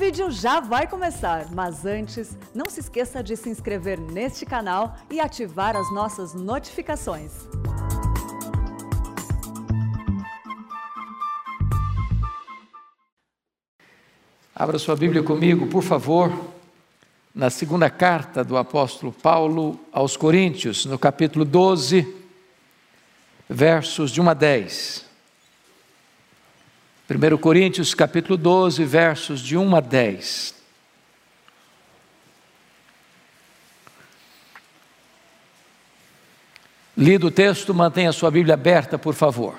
vídeo já vai começar, mas antes, não se esqueça de se inscrever neste canal e ativar as nossas notificações. Abra sua Bíblia comigo, por favor, na segunda carta do apóstolo Paulo aos Coríntios, no capítulo 12, versos de 1 a 10. 1 Coríntios capítulo 12, versos de 1 a 10. Lido o texto, mantenha sua Bíblia aberta, por favor.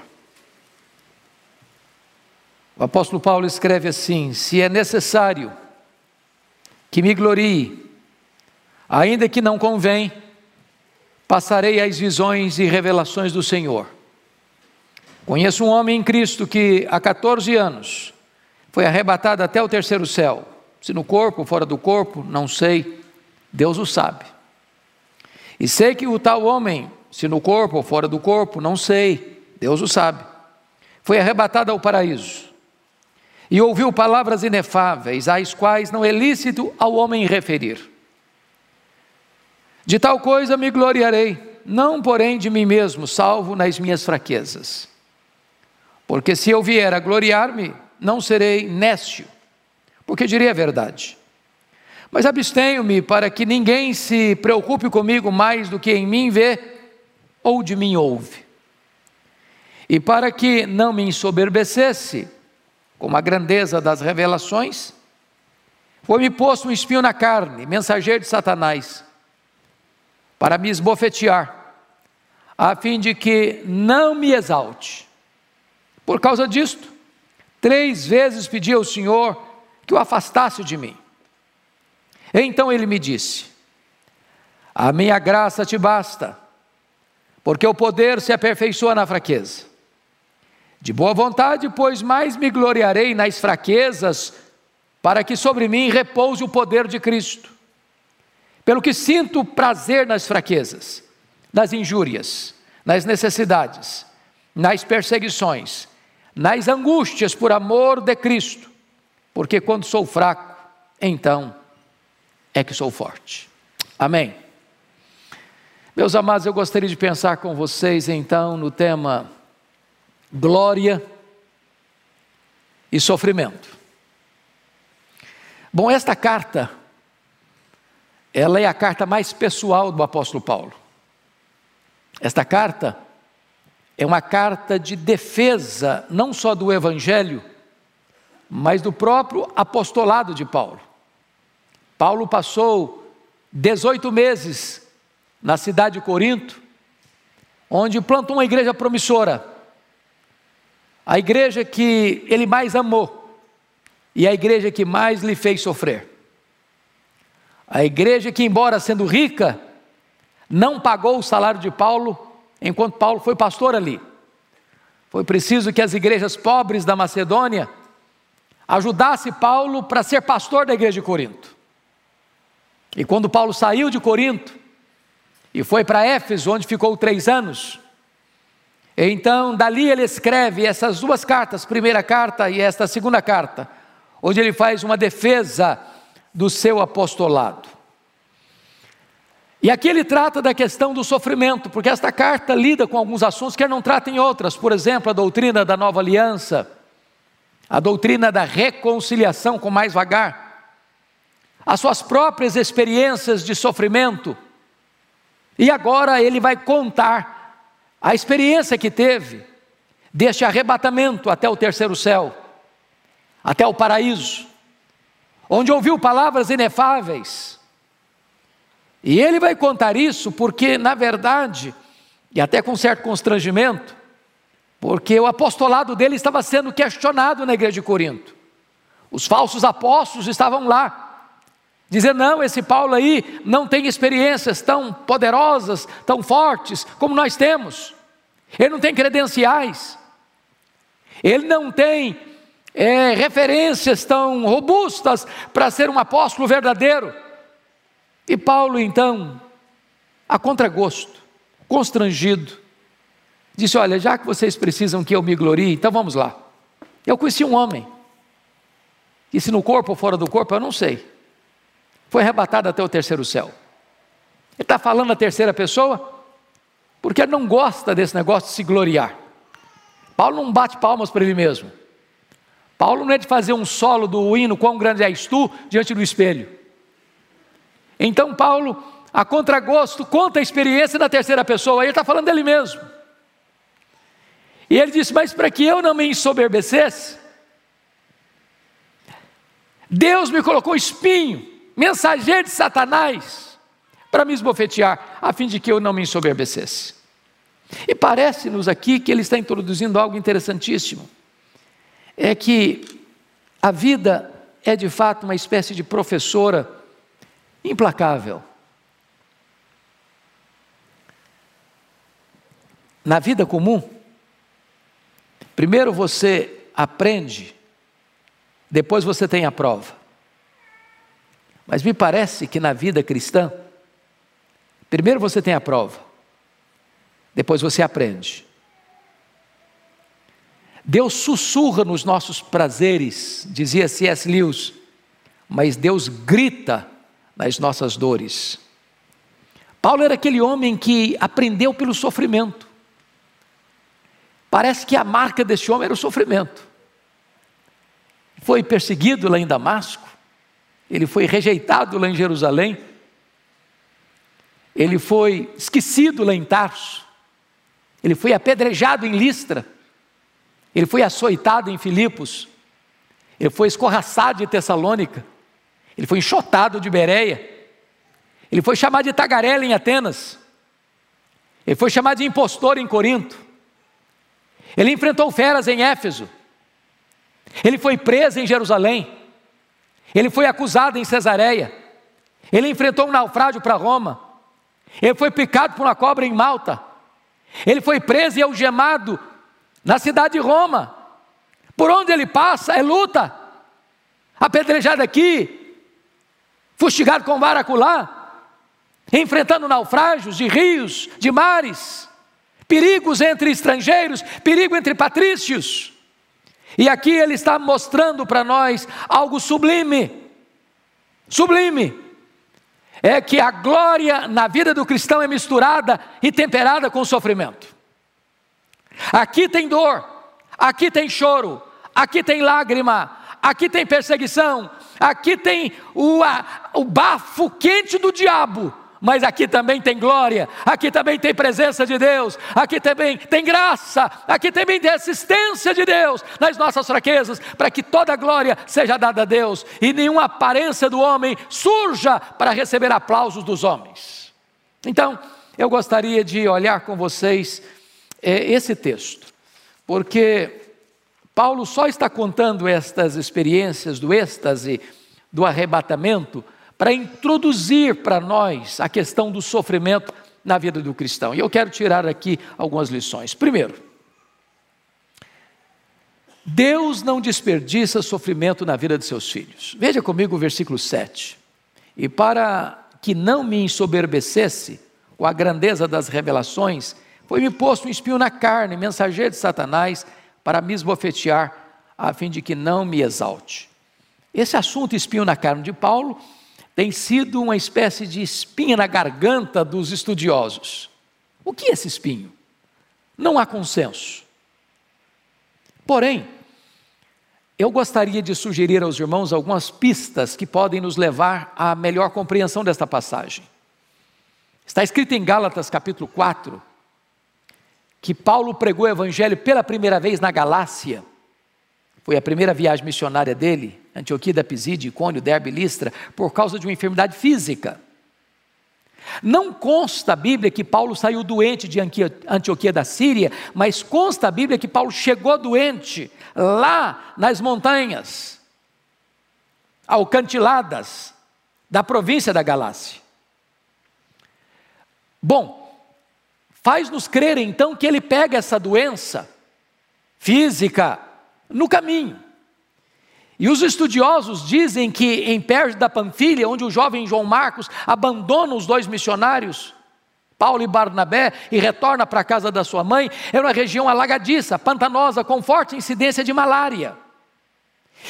O apóstolo Paulo escreve assim: Se é necessário que me glorie, ainda que não convém, passarei as visões e revelações do Senhor. Conheço um homem em Cristo que há 14 anos foi arrebatado até o terceiro céu. Se no corpo, fora do corpo, não sei, Deus o sabe. E sei que o tal homem, se no corpo ou fora do corpo, não sei, Deus o sabe, foi arrebatado ao paraíso e ouviu palavras inefáveis, às quais não é lícito ao homem referir. De tal coisa me gloriarei, não porém de mim mesmo, salvo nas minhas fraquezas. Porque se eu vier a gloriar-me, não serei nécio, porque direi a verdade. Mas abstenho-me para que ninguém se preocupe comigo mais do que em mim vê ou de mim ouve. E para que não me ensoberbecesse com a grandeza das revelações, foi-me posto um espinho na carne, mensageiro de Satanás, para me esbofetear, a fim de que não me exalte. Por causa disto, três vezes pedi ao Senhor que o afastasse de mim. Então ele me disse: A minha graça te basta, porque o poder se aperfeiçoa na fraqueza. De boa vontade, pois mais me gloriarei nas fraquezas, para que sobre mim repouse o poder de Cristo. Pelo que sinto prazer nas fraquezas, nas injúrias, nas necessidades, nas perseguições, nas angústias por amor de Cristo, porque quando sou fraco, então é que sou forte. Amém. Meus amados, eu gostaria de pensar com vocês então no tema glória e sofrimento. Bom, esta carta, ela é a carta mais pessoal do apóstolo Paulo. Esta carta é uma carta de defesa, não só do Evangelho, mas do próprio apostolado de Paulo. Paulo passou 18 meses na cidade de Corinto, onde plantou uma igreja promissora, a igreja que ele mais amou e a igreja que mais lhe fez sofrer. A igreja que, embora sendo rica, não pagou o salário de Paulo enquanto Paulo foi pastor ali. Foi preciso que as igrejas pobres da Macedônia ajudassem Paulo para ser pastor da igreja de Corinto. E quando Paulo saiu de Corinto e foi para Éfeso, onde ficou três anos, então dali ele escreve essas duas cartas, primeira carta e esta segunda carta, onde ele faz uma defesa do seu apostolado. E aqui ele trata da questão do sofrimento, porque esta carta lida com alguns assuntos que ele não trata em outras, por exemplo, a doutrina da nova aliança, a doutrina da reconciliação com mais vagar, as suas próprias experiências de sofrimento, e agora ele vai contar a experiência que teve deste arrebatamento até o terceiro céu, até o paraíso, onde ouviu palavras inefáveis, e ele vai contar isso porque, na verdade, e até com certo constrangimento, porque o apostolado dele estava sendo questionado na igreja de Corinto. Os falsos apóstolos estavam lá, dizendo: não, esse Paulo aí não tem experiências tão poderosas, tão fortes como nós temos, ele não tem credenciais, ele não tem é, referências tão robustas para ser um apóstolo verdadeiro. E Paulo, então, a contragosto, constrangido, disse: Olha, já que vocês precisam que eu me glorie, então vamos lá. Eu conheci um homem, E se no corpo ou fora do corpo, eu não sei. Foi arrebatado até o terceiro céu. Ele está falando a terceira pessoa porque ele não gosta desse negócio de se gloriar. Paulo não bate palmas para ele mesmo. Paulo não é de fazer um solo do hino, quão grande és tu, diante do espelho. Então, Paulo, a contragosto, conta a experiência da terceira pessoa, ele está falando dele mesmo. E ele disse: Mas para que eu não me ensoberbecesse, Deus me colocou espinho, mensageiro de Satanás, para me esbofetear, a fim de que eu não me ensoberbecesse. E parece-nos aqui que ele está introduzindo algo interessantíssimo. É que a vida é de fato uma espécie de professora implacável. Na vida comum, primeiro você aprende depois você tem a prova. Mas me parece que na vida cristã, primeiro você tem a prova, depois você aprende. Deus sussurra nos nossos prazeres, dizia C.S. Lewis, mas Deus grita nas nossas dores. Paulo era aquele homem que aprendeu pelo sofrimento. Parece que a marca desse homem era o sofrimento foi perseguido lá em Damasco, ele foi rejeitado lá em Jerusalém, ele foi esquecido lá em Tarso, ele foi apedrejado em Listra, ele foi açoitado em Filipos, ele foi escorraçado de Tessalônica, ele foi enxotado de Bereia, ele foi chamado de tagarela em Atenas, ele foi chamado de impostor em Corinto, ele enfrentou feras em Éfeso, ele foi preso em Jerusalém. Ele foi acusado em Cesareia. Ele enfrentou um naufrágio para Roma. Ele foi picado por uma cobra em Malta. Ele foi preso e algemado na cidade de Roma. Por onde ele passa é luta. Apedrejado aqui, fustigado com varaculá, enfrentando naufrágios de rios, de mares, perigos entre estrangeiros, perigo entre patrícios. E aqui ele está mostrando para nós algo sublime. Sublime. É que a glória na vida do cristão é misturada e temperada com sofrimento. Aqui tem dor, aqui tem choro, aqui tem lágrima, aqui tem perseguição, aqui tem o, a, o bafo quente do diabo, mas aqui também tem glória, aqui também tem presença de Deus, aqui também tem graça, aqui também tem assistência de Deus nas nossas fraquezas, para que toda glória seja dada a Deus e nenhuma aparência do homem surja para receber aplausos dos homens. Então, eu gostaria de olhar com vocês é, esse texto, porque Paulo só está contando estas experiências do êxtase, do arrebatamento, para introduzir para nós a questão do sofrimento na vida do cristão. E eu quero tirar aqui algumas lições. Primeiro, Deus não desperdiça sofrimento na vida de seus filhos. Veja comigo o versículo 7. E para que não me ensoberbecesse com a grandeza das revelações, foi-me posto um espinho na carne, mensageiro de Satanás, para me esbofetear, a fim de que não me exalte. Esse assunto espinho na carne de Paulo tem sido uma espécie de espinha na garganta dos estudiosos. O que é esse espinho? Não há consenso. Porém, eu gostaria de sugerir aos irmãos algumas pistas que podem nos levar à melhor compreensão desta passagem. Está escrito em Gálatas capítulo 4 que Paulo pregou o evangelho pela primeira vez na Galácia. Foi a primeira viagem missionária dele. Antioquia da Pisídia, Icônio, Derbe, Listra, por causa de uma enfermidade física. Não consta a Bíblia que Paulo saiu doente de Antioquia da Síria, mas consta a Bíblia que Paulo chegou doente lá nas montanhas, alcantiladas da província da Galácia. Bom, faz-nos crer então que ele pega essa doença física no caminho. E os estudiosos dizem que em Pérgio da Panfilha, onde o jovem João Marcos abandona os dois missionários, Paulo e Barnabé, e retorna para a casa da sua mãe, era uma região alagadiça, pantanosa, com forte incidência de malária.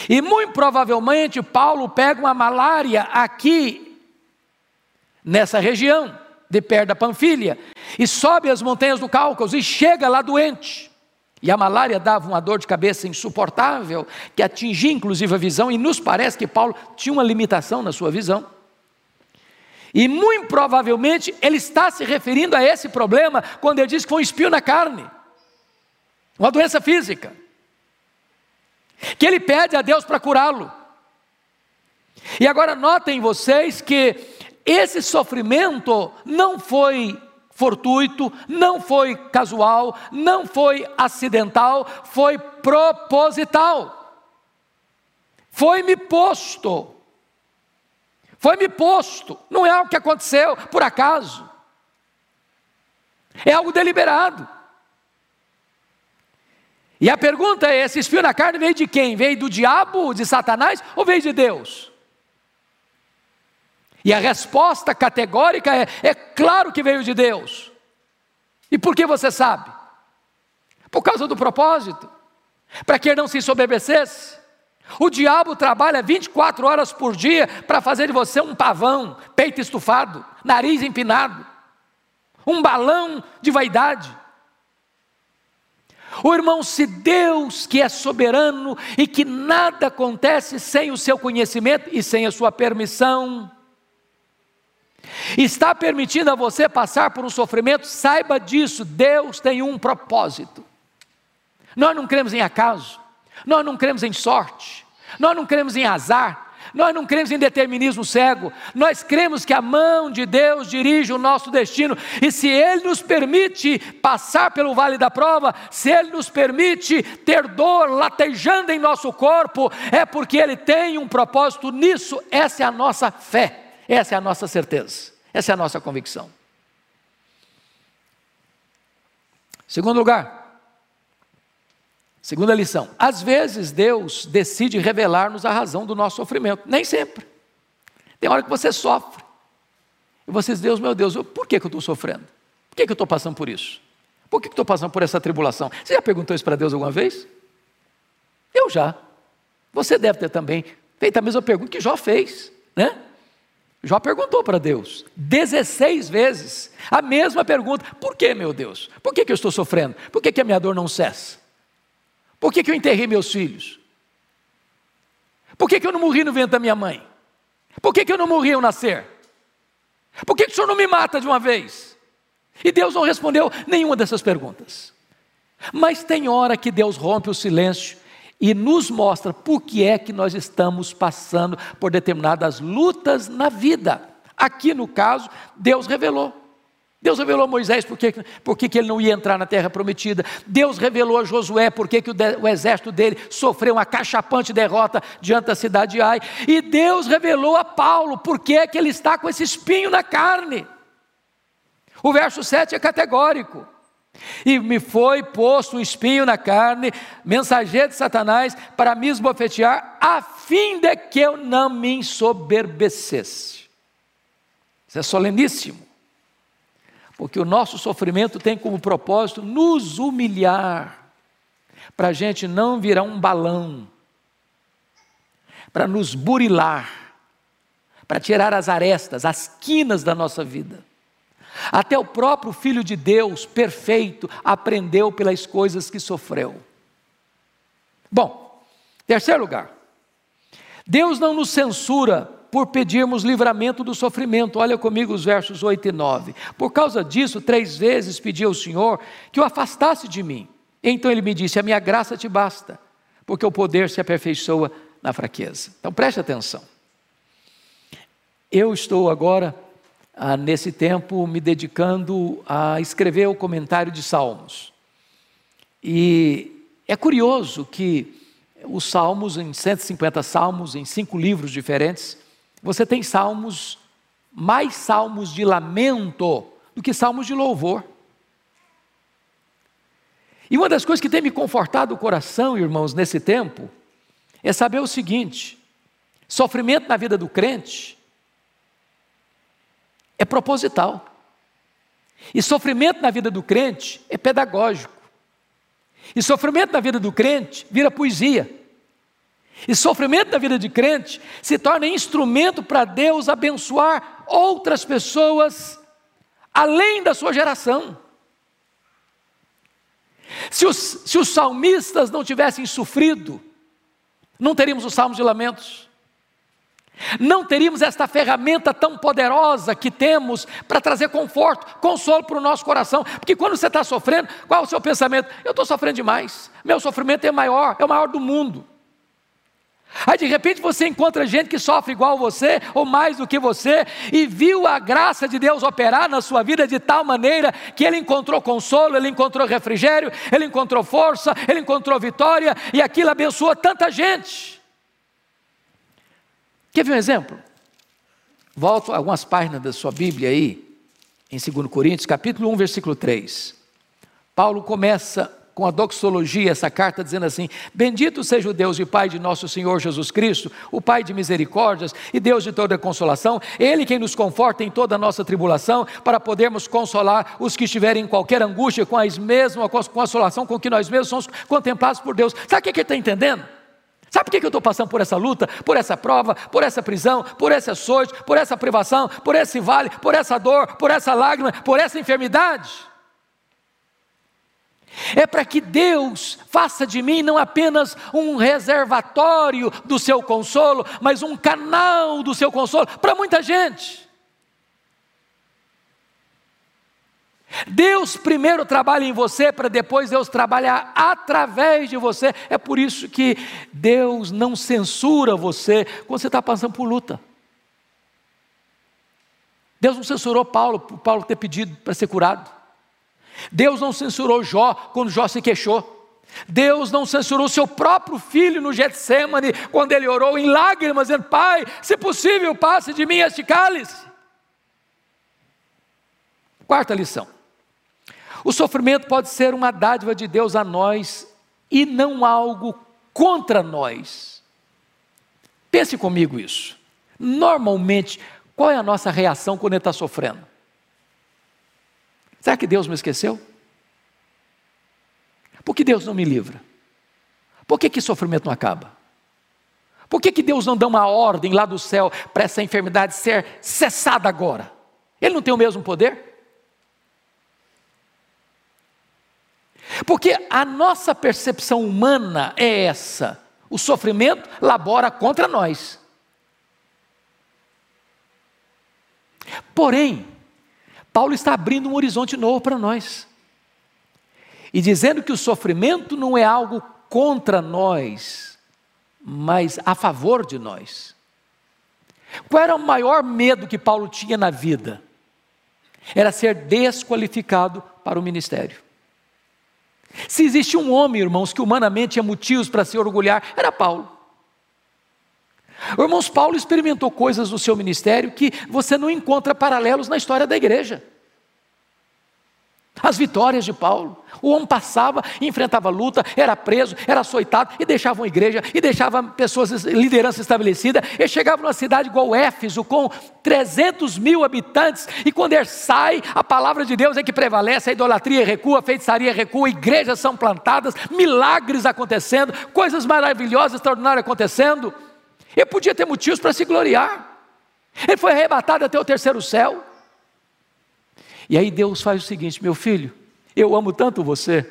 E muito provavelmente Paulo pega uma malária aqui, nessa região, de perto da Panfilha, e sobe as montanhas do Cáucaso e chega lá doente. E a malária dava uma dor de cabeça insuportável, que atingia inclusive a visão, e nos parece que Paulo tinha uma limitação na sua visão. E muito provavelmente ele está se referindo a esse problema quando ele diz que foi um espio na carne, uma doença física, que ele pede a Deus para curá-lo. E agora notem vocês que esse sofrimento não foi fortuito, não foi casual, não foi acidental, foi proposital. Foi-me posto. Foi-me posto. Não é algo que aconteceu por acaso. É algo deliberado. E a pergunta é: esse espinho na carne veio de quem? Veio do diabo, de Satanás ou veio de Deus? E a resposta categórica é: é claro que veio de Deus. E por que você sabe? Por causa do propósito, para que ele não se ensoberbecesse. O diabo trabalha 24 horas por dia para fazer de você um pavão, peito estufado, nariz empinado, um balão de vaidade. O irmão, se Deus, que é soberano e que nada acontece sem o seu conhecimento e sem a sua permissão, está permitindo a você passar por um sofrimento, saiba disso, Deus tem um propósito. Nós não cremos em acaso, nós não cremos em sorte, nós não cremos em azar, nós não cremos em determinismo cego, nós cremos que a mão de Deus dirige o nosso destino, e se Ele nos permite passar pelo vale da prova, se Ele nos permite ter dor latejando em nosso corpo, é porque Ele tem um propósito nisso, essa é a nossa fé. Essa é a nossa certeza, essa é a nossa convicção. Segundo lugar, segunda lição: às vezes Deus decide revelar-nos a razão do nosso sofrimento, nem sempre. Tem hora que você sofre, e você diz: Deus, meu Deus, por que, que eu estou sofrendo? Por que, que eu estou passando por isso? Por que, que estou passando por essa tribulação? Você já perguntou isso para Deus alguma vez? Eu já. Você deve ter também feito a mesma pergunta que Jó fez, né? Jó perguntou para Deus 16 vezes a mesma pergunta: por que, meu Deus? Por que, que eu estou sofrendo? Por que, que a minha dor não cessa? Por que, que eu enterrei meus filhos? Por que, que eu não morri no ventre da minha mãe? Por que, que eu não morri ao nascer? Por que, que o senhor não me mata de uma vez? E Deus não respondeu nenhuma dessas perguntas. Mas tem hora que Deus rompe o silêncio e nos mostra por que é que nós estamos passando por determinadas lutas na vida. Aqui no caso, Deus revelou. Deus revelou a Moisés por que, por que, ele não ia entrar na terra prometida. Deus revelou a Josué por que, que o, de, o, exército dele sofreu uma cachapante derrota diante da cidade de Ai. E Deus revelou a Paulo por que, que ele está com esse espinho na carne. O verso 7 é categórico. E me foi posto um espinho na carne, mensageiro de Satanás, para me esbofetear, a fim de que eu não me ensoberbecesse. Isso é soleníssimo, porque o nosso sofrimento tem como propósito nos humilhar, para a gente não virar um balão, para nos burilar, para tirar as arestas, as quinas da nossa vida. Até o próprio Filho de Deus, perfeito, aprendeu pelas coisas que sofreu. Bom, terceiro lugar, Deus não nos censura por pedirmos livramento do sofrimento. Olha comigo os versos 8 e 9. Por causa disso, três vezes pedi ao Senhor que o afastasse de mim. Então ele me disse: A minha graça te basta, porque o poder se aperfeiçoa na fraqueza. Então preste atenção. Eu estou agora ah, nesse tempo me dedicando a escrever o comentário de Salmos. E é curioso que os salmos, em 150 salmos, em cinco livros diferentes, você tem salmos, mais salmos de lamento do que salmos de louvor. E uma das coisas que tem me confortado o coração, irmãos, nesse tempo, é saber o seguinte: sofrimento na vida do crente é proposital. E sofrimento na vida do crente é pedagógico. E sofrimento na vida do crente vira poesia. E sofrimento na vida de crente se torna instrumento para Deus abençoar outras pessoas além da sua geração. Se os, se os salmistas não tivessem sofrido, não teríamos os salmos de lamentos. Não teríamos esta ferramenta tão poderosa que temos para trazer conforto, consolo para o nosso coração. Porque quando você está sofrendo, qual é o seu pensamento? Eu estou sofrendo demais. Meu sofrimento é maior, é o maior do mundo. Aí de repente você encontra gente que sofre igual você, ou mais do que você, e viu a graça de Deus operar na sua vida de tal maneira que ele encontrou consolo, ele encontrou refrigério, ele encontrou força, ele encontrou vitória, e aquilo abençoou tanta gente. Quer ver um exemplo? Volto algumas páginas da sua Bíblia aí, em 2 Coríntios, capítulo 1, versículo 3. Paulo começa com a doxologia essa carta dizendo assim: Bendito seja o Deus e Pai de nosso Senhor Jesus Cristo, o Pai de misericórdias e Deus de toda consolação, Ele quem nos conforta em toda a nossa tribulação, para podermos consolar os que estiverem em qualquer angústia com a mesma consolação com que nós mesmos somos contemplados por Deus. Sabe o que ele está entendendo? Sabe por que eu estou passando por essa luta, por essa prova, por essa prisão, por esse açoite, por essa privação, por esse vale, por essa dor, por essa lágrima, por essa enfermidade? É para que Deus faça de mim não apenas um reservatório do seu consolo, mas um canal do seu consolo para muita gente. Deus primeiro trabalha em você para depois Deus trabalhar através de você. É por isso que Deus não censura você quando você está passando por luta. Deus não censurou Paulo por Paulo ter pedido para ser curado. Deus não censurou Jó quando Jó se queixou. Deus não censurou seu próprio filho no Getsemane quando ele orou em lágrimas, dizendo: Pai, se possível, passe de mim este cálice. Quarta lição: o sofrimento pode ser uma dádiva de Deus a nós e não algo contra nós. Pense comigo isso. Normalmente, qual é a nossa reação quando ele está sofrendo? Será que Deus me esqueceu? Por que Deus não me livra? Por que, que sofrimento não acaba? Por que, que Deus não dá uma ordem lá do céu para essa enfermidade ser cessada agora? Ele não tem o mesmo poder? Porque a nossa percepção humana é essa: o sofrimento labora contra nós. Porém, Paulo está abrindo um horizonte novo para nós. E dizendo que o sofrimento não é algo contra nós, mas a favor de nós. Qual era o maior medo que Paulo tinha na vida? Era ser desqualificado para o ministério. Se existe um homem, irmãos, que humanamente tinha motivos para se orgulhar, era Paulo. Irmãos, Paulo experimentou coisas no seu ministério que você não encontra paralelos na história da igreja. As vitórias de Paulo. O homem passava, enfrentava luta, era preso, era açoitado e deixava uma igreja, e deixava pessoas, liderança estabelecida. Ele chegava numa cidade igual Éfeso, com 300 mil habitantes, e quando ele sai, a palavra de Deus é que prevalece, a idolatria recua, a feitiçaria recua, igrejas são plantadas, milagres acontecendo, coisas maravilhosas, extraordinárias acontecendo. Ele podia ter motivos para se gloriar. Ele foi arrebatado até o terceiro céu. E aí Deus faz o seguinte: meu filho, eu amo tanto você,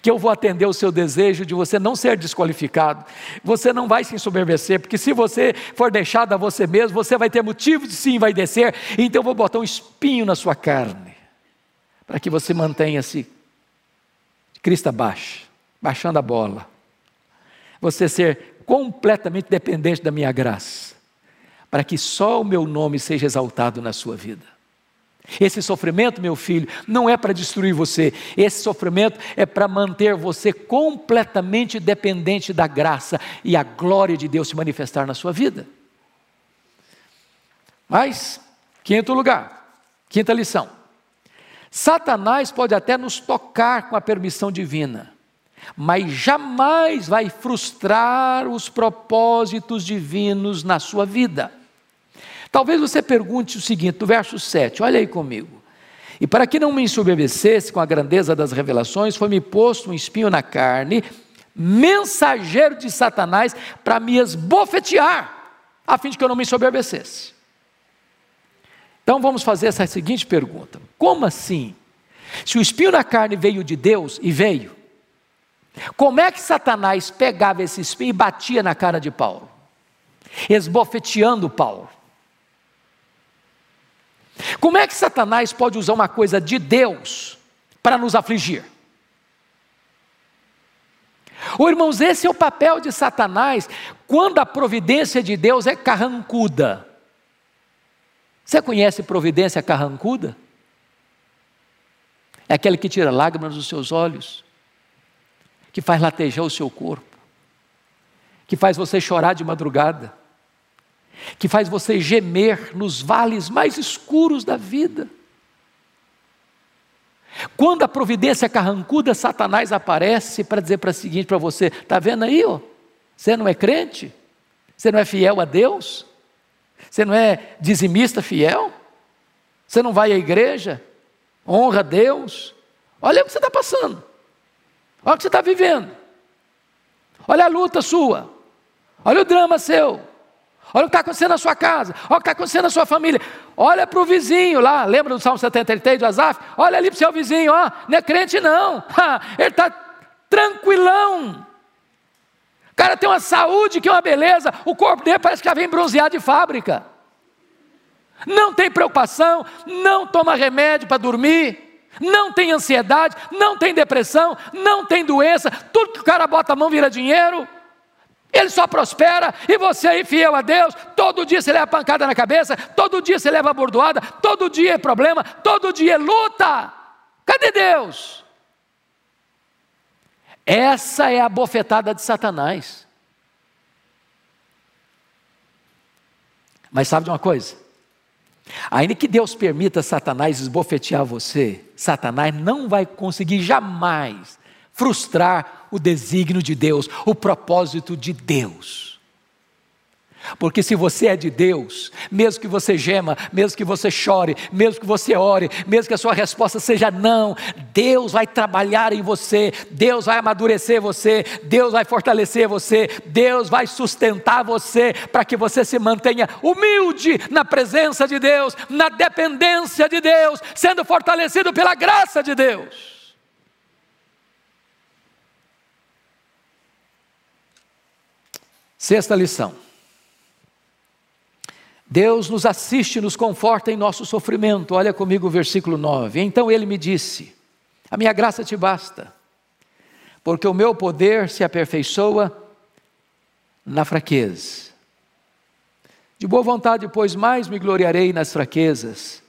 que eu vou atender o seu desejo de você não ser desqualificado. Você não vai se ensoberbecer, porque se você for deixado a você mesmo, você vai ter motivo de se envaidecer. Então eu vou botar um espinho na sua carne, para que você mantenha-se crista baixa, baixando a bola. Você ser completamente dependente da minha graça, para que só o meu nome seja exaltado na sua vida. Esse sofrimento, meu filho, não é para destruir você, esse sofrimento é para manter você completamente dependente da graça e a glória de Deus se manifestar na sua vida. Mas, quinto lugar, quinta lição: Satanás pode até nos tocar com a permissão divina, mas jamais vai frustrar os propósitos divinos na sua vida. Talvez você pergunte o seguinte, no verso 7, olha aí comigo. E para que não me ensoberbecesse com a grandeza das revelações, foi-me posto um espinho na carne, mensageiro de Satanás para me esbofetear, a fim de que eu não me soberbecesse. Então vamos fazer essa seguinte pergunta: como assim? Se o espinho na carne veio de Deus e veio, como é que Satanás pegava esse espinho e batia na cara de Paulo, esbofeteando Paulo? Como é que Satanás pode usar uma coisa de Deus para nos afligir? Oh, irmãos, esse é o papel de Satanás quando a providência de Deus é carrancuda. Você conhece providência carrancuda? É aquele que tira lágrimas dos seus olhos, que faz latejar o seu corpo, que faz você chorar de madrugada, que faz você gemer nos vales mais escuros da vida. Quando a providência carrancuda, Satanás aparece para dizer para o seguinte para você: está vendo aí? Ó, você não é crente? Você não é fiel a Deus? Você não é dizimista fiel? Você não vai à igreja? Honra a Deus? Olha o que você está passando. Olha o que você está vivendo. Olha a luta sua. Olha o drama seu. Olha o que está acontecendo na sua casa, olha o que está acontecendo na sua família. Olha para o vizinho lá, lembra do Salmo 73 do Azaf? Olha ali para o seu vizinho, ó, não é crente não, ele está tranquilão. O cara tem uma saúde que é uma beleza, o corpo dele parece que já vem bronzeado de fábrica. Não tem preocupação, não toma remédio para dormir, não tem ansiedade, não tem depressão, não tem doença, tudo que o cara bota a mão vira dinheiro ele só prospera, e você aí fiel a Deus, todo dia você leva pancada na cabeça, todo dia você leva bordoada, todo dia é problema, todo dia é luta. Cadê Deus? Essa é a bofetada de Satanás. Mas sabe de uma coisa? Ainda que Deus permita Satanás esbofetear você, Satanás não vai conseguir jamais frustrar o desígnio de Deus, o propósito de Deus. Porque se você é de Deus, mesmo que você gema, mesmo que você chore, mesmo que você ore, mesmo que a sua resposta seja não, Deus vai trabalhar em você, Deus vai amadurecer você, Deus vai fortalecer você, Deus vai sustentar você para que você se mantenha humilde na presença de Deus, na dependência de Deus, sendo fortalecido pela graça de Deus. Sexta lição. Deus nos assiste, nos conforta em nosso sofrimento. Olha comigo o versículo 9. Então ele me disse: A minha graça te basta, porque o meu poder se aperfeiçoa na fraqueza. De boa vontade, pois, mais me gloriarei nas fraquezas,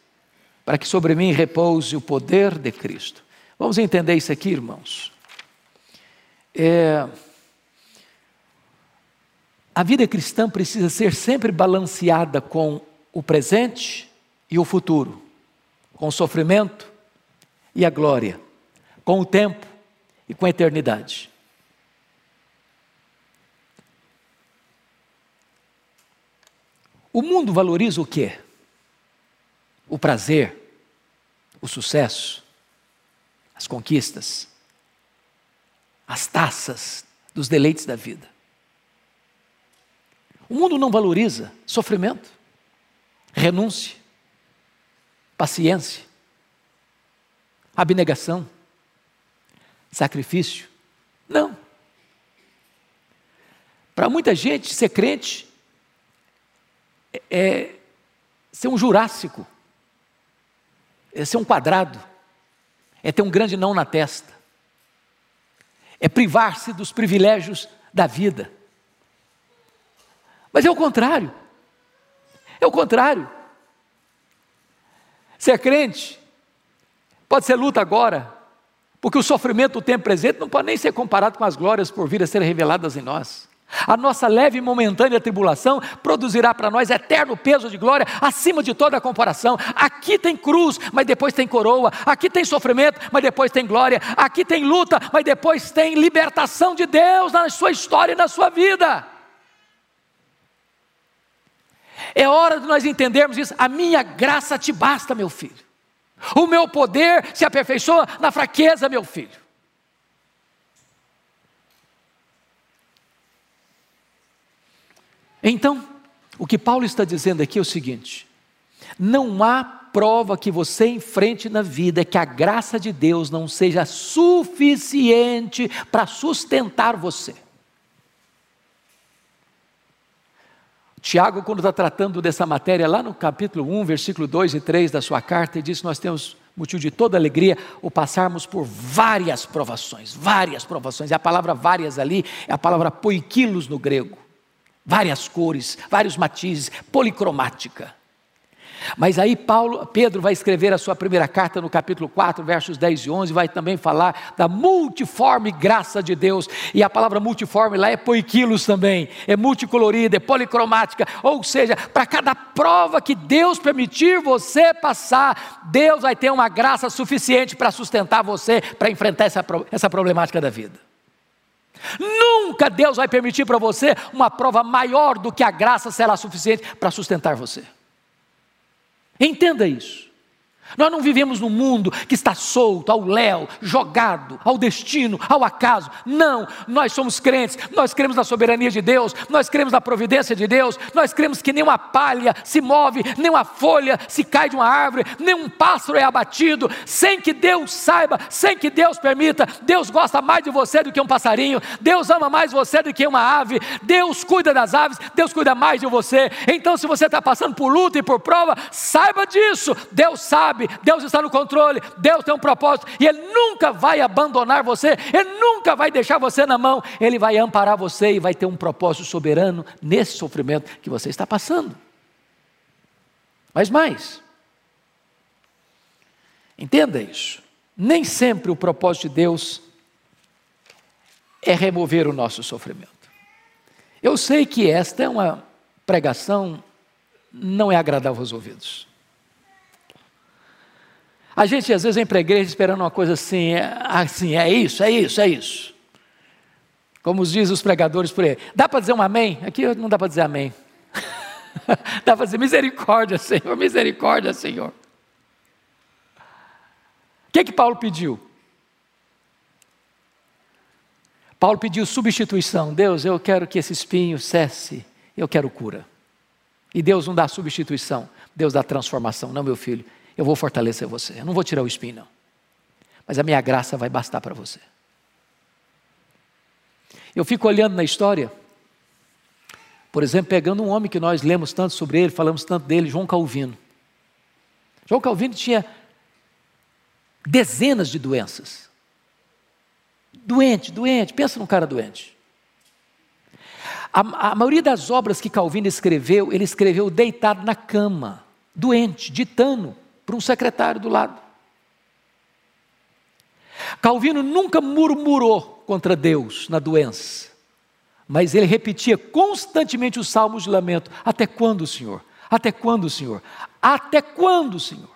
para que sobre mim repouse o poder de Cristo. Vamos entender isso aqui, irmãos. É a vida cristã precisa ser sempre balanceada com o presente e o futuro, com o sofrimento e a glória, com o tempo e com a eternidade. O mundo valoriza o quê? O prazer, o sucesso, as conquistas, as taças dos deleites da vida. O mundo não valoriza sofrimento, renúncia, paciência, abnegação, sacrifício. Não. Para muita gente, ser crente é, é ser um jurássico, é ser um quadrado, é ter um grande não na testa, é privar-se dos privilégios da vida. Mas é o contrário. É o contrário. Ser crente pode ser luta agora, porque o sofrimento do tempo presente não pode nem ser comparado com as glórias por vir a ser reveladas em nós. A nossa leve e momentânea tribulação produzirá para nós eterno peso de glória acima de toda a comparação. Aqui tem cruz, mas depois tem coroa. Aqui tem sofrimento, mas depois tem glória. Aqui tem luta, mas depois tem libertação de Deus na sua história e na sua vida. É hora de nós entendermos isso. A minha graça te basta, meu filho. O meu poder se aperfeiçoa na fraqueza, meu filho. Então, o que Paulo está dizendo aqui é o seguinte: não há prova que você enfrente na vida que a graça de Deus não seja suficiente para sustentar você. Tiago, quando está tratando dessa matéria, lá no capítulo 1, versículo 2 e 3 da sua carta, ele diz: Nós temos motivo de toda alegria o passarmos por várias provações, várias provações. E a palavra várias ali é a palavra poiquilos no grego. Várias cores, vários matizes, policromática. Mas aí Paulo, Pedro vai escrever a sua primeira carta no capítulo 4, versos 10 e 11, vai também falar da multiforme graça de Deus. E a palavra multiforme lá é poiquilos também, é multicolorida, é policromática, ou seja, para cada prova que Deus permitir você passar, Deus vai ter uma graça suficiente para sustentar você para enfrentar essa, essa problemática da vida. Nunca Deus vai permitir para você uma prova maior do que a graça será suficiente para sustentar você. Entenda isso. Nós não vivemos num mundo que está solto, ao léu, jogado, ao destino, ao acaso. Não, nós somos crentes, nós cremos na soberania de Deus, nós cremos na providência de Deus, nós cremos que nenhuma palha se move, nenhuma folha se cai de uma árvore, nenhum pássaro é abatido, sem que Deus saiba, sem que Deus permita. Deus gosta mais de você do que um passarinho, Deus ama mais você do que uma ave, Deus cuida das aves, Deus cuida mais de você. Então, se você está passando por luta e por prova, saiba disso, Deus sabe sabe, Deus está no controle, Deus tem um propósito e Ele nunca vai abandonar você, Ele nunca vai deixar você na mão, Ele vai amparar você e vai ter um propósito soberano nesse sofrimento que você está passando. Mas mais, entenda isso, nem sempre o propósito de Deus é remover o nosso sofrimento. Eu sei que esta é uma pregação não é agradável aos ouvidos. A gente às vezes vem para a igreja esperando uma coisa assim, é, assim, é isso, é isso, é isso. Como dizem os pregadores por aí. Dá para dizer um amém? Aqui não dá para dizer amém. dá para dizer misericórdia, Senhor, misericórdia, Senhor. O que, que Paulo pediu? Paulo pediu substituição. Deus, eu quero que esse espinho cesse, eu quero cura. E Deus não dá substituição, Deus dá transformação. Não, meu filho, eu vou fortalecer você. Eu não vou tirar o espinho, não. Mas a minha graça vai bastar para você. Eu fico olhando na história, por exemplo, pegando um homem que nós lemos tanto sobre ele, falamos tanto dele, João Calvino. João Calvino tinha dezenas de doenças. Doente, doente, pensa num cara doente. A, a, maioria das obras que Calvino escreveu, ele escreveu deitado na cama, doente, ditando para um secretário do lado. Calvino nunca murmurou contra Deus na doença, mas ele repetia constantemente os salmos de lamento: Até quando, Senhor? Até quando, Senhor? Até quando, Senhor?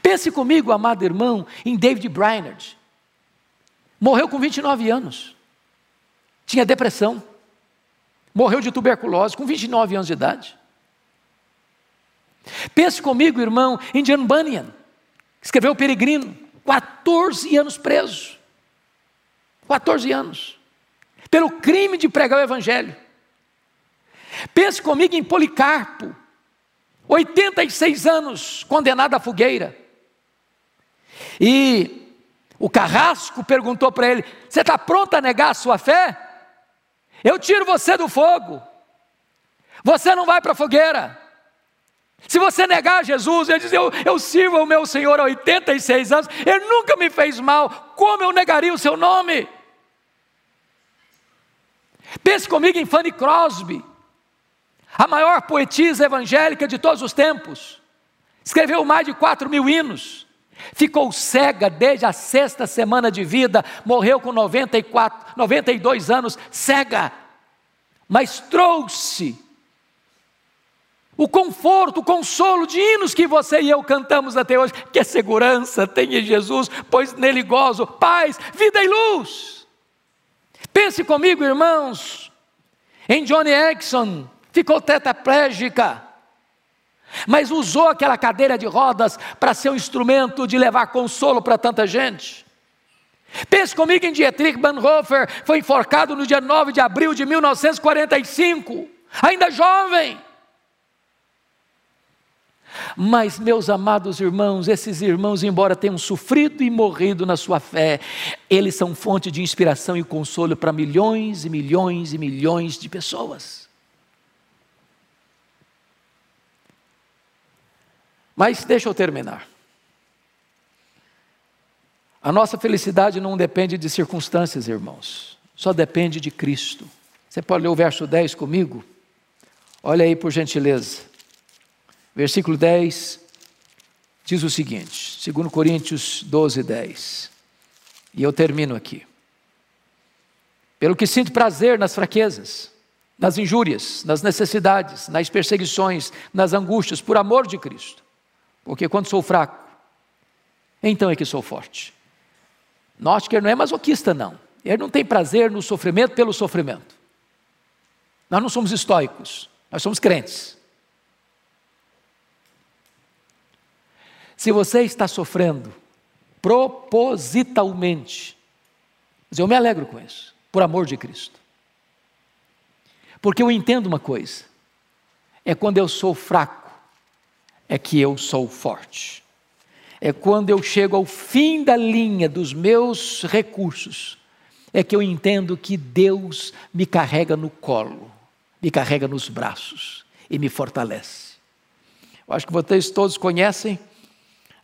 Pense comigo, amado irmão, em David Brainerd. Morreu com 29 anos. Tinha depressão. Morreu de tuberculose com 29 anos de idade. Pense comigo, irmão, John Bunyan, escreveu o Peregrino, 14 anos preso. 14 anos. Pelo crime de pregar o Evangelho. Pense comigo em Policarpo, 86 anos, condenado à fogueira. E o carrasco perguntou para ele: Você está pronto a negar a sua fé? Eu tiro você do fogo. Você não vai para a fogueira. Se você negar Jesus, ele diz: eu, eu sirvo ao meu Senhor há 86 anos, ele nunca me fez mal, como eu negaria o seu nome? Pense comigo em Fanny Crosby, a maior poetisa evangélica de todos os tempos, escreveu mais de 4 mil hinos, ficou cega desde a sexta semana de vida, morreu com 94, 92 anos, cega, mas trouxe o conforto, o consolo de hinos que você e eu cantamos até hoje, que é segurança tem em Jesus, pois nele gozo, paz, vida e luz. Pense comigo, irmãos, em Johnny Erickson, ficou tetraplégica, mas usou aquela cadeira de rodas para ser um instrumento de levar consolo para tanta gente. Pense comigo em Dietrich Bonhoeffer, foi enforcado no dia 9 de abril de 1945, ainda jovem. Mas, meus amados irmãos, esses irmãos, embora tenham sofrido e morrido na sua fé, eles são fonte de inspiração e consolo para milhões e milhões e milhões de pessoas. Mas deixa eu terminar. A nossa felicidade não depende de circunstâncias, irmãos, só depende de Cristo. Você pode ler o verso 10 comigo? Olha aí, por gentileza. Versículo 10 diz o seguinte, 2 Coríntios 12, 10. E eu termino aqui. Pelo que sinto prazer nas fraquezas, nas injúrias, nas necessidades, nas perseguições, nas angústias, por amor de Cristo. Porque quando sou fraco, então é que sou forte. Note que ele não é masoquista, não. Ele não tem prazer no sofrimento pelo sofrimento. Nós não somos estoicos, nós somos crentes. Se você está sofrendo propositalmente, eu me alegro com isso, por amor de Cristo. Porque eu entendo uma coisa: é quando eu sou fraco, é que eu sou forte. É quando eu chego ao fim da linha dos meus recursos, é que eu entendo que Deus me carrega no colo, me carrega nos braços e me fortalece. Eu acho que vocês todos conhecem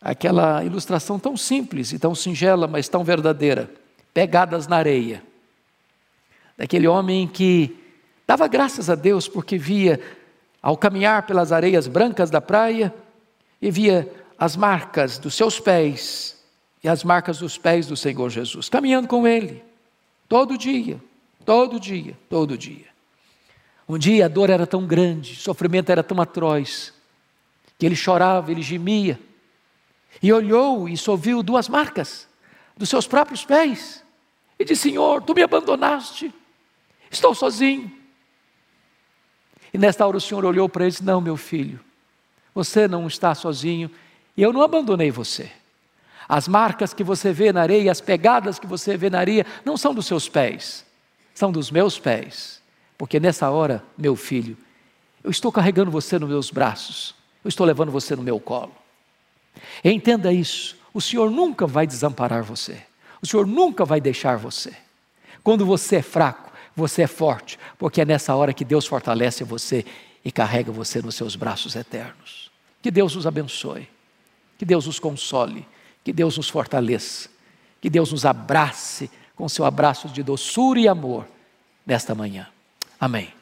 aquela ilustração tão simples e tão singela, mas tão verdadeira, pegadas na areia. Daquele homem que dava graças a Deus porque via, ao caminhar pelas areias brancas da praia, e via as marcas dos seus pés e as marcas dos pés do Senhor Jesus, caminhando com Ele, todo dia, todo dia, todo dia. Um dia a dor era tão grande, o sofrimento era tão atroz, que ele chorava, ele gemia, e olhou e só viu duas marcas dos seus próprios pés. E disse: Senhor, tu me abandonaste, estou sozinho. E nesta hora o Senhor olhou para ele e disse: Não, meu filho, você não está sozinho, e eu não abandonei você. As marcas que você vê na areia, as pegadas que você vê na areia, não são dos seus pés, são dos meus pés. Porque nessa hora, meu filho, eu estou carregando você nos meus braços, eu estou levando você no meu colo. Entenda isso: o Senhor nunca vai desamparar você, o Senhor nunca vai deixar você. Quando você é fraco, você é forte, porque é nessa hora que Deus fortalece você e carrega você nos seus braços eternos. Que Deus nos abençoe, que Deus nos console, que Deus nos fortaleça, que Deus nos abrace com seu abraço de doçura e amor nesta manhã. Amém.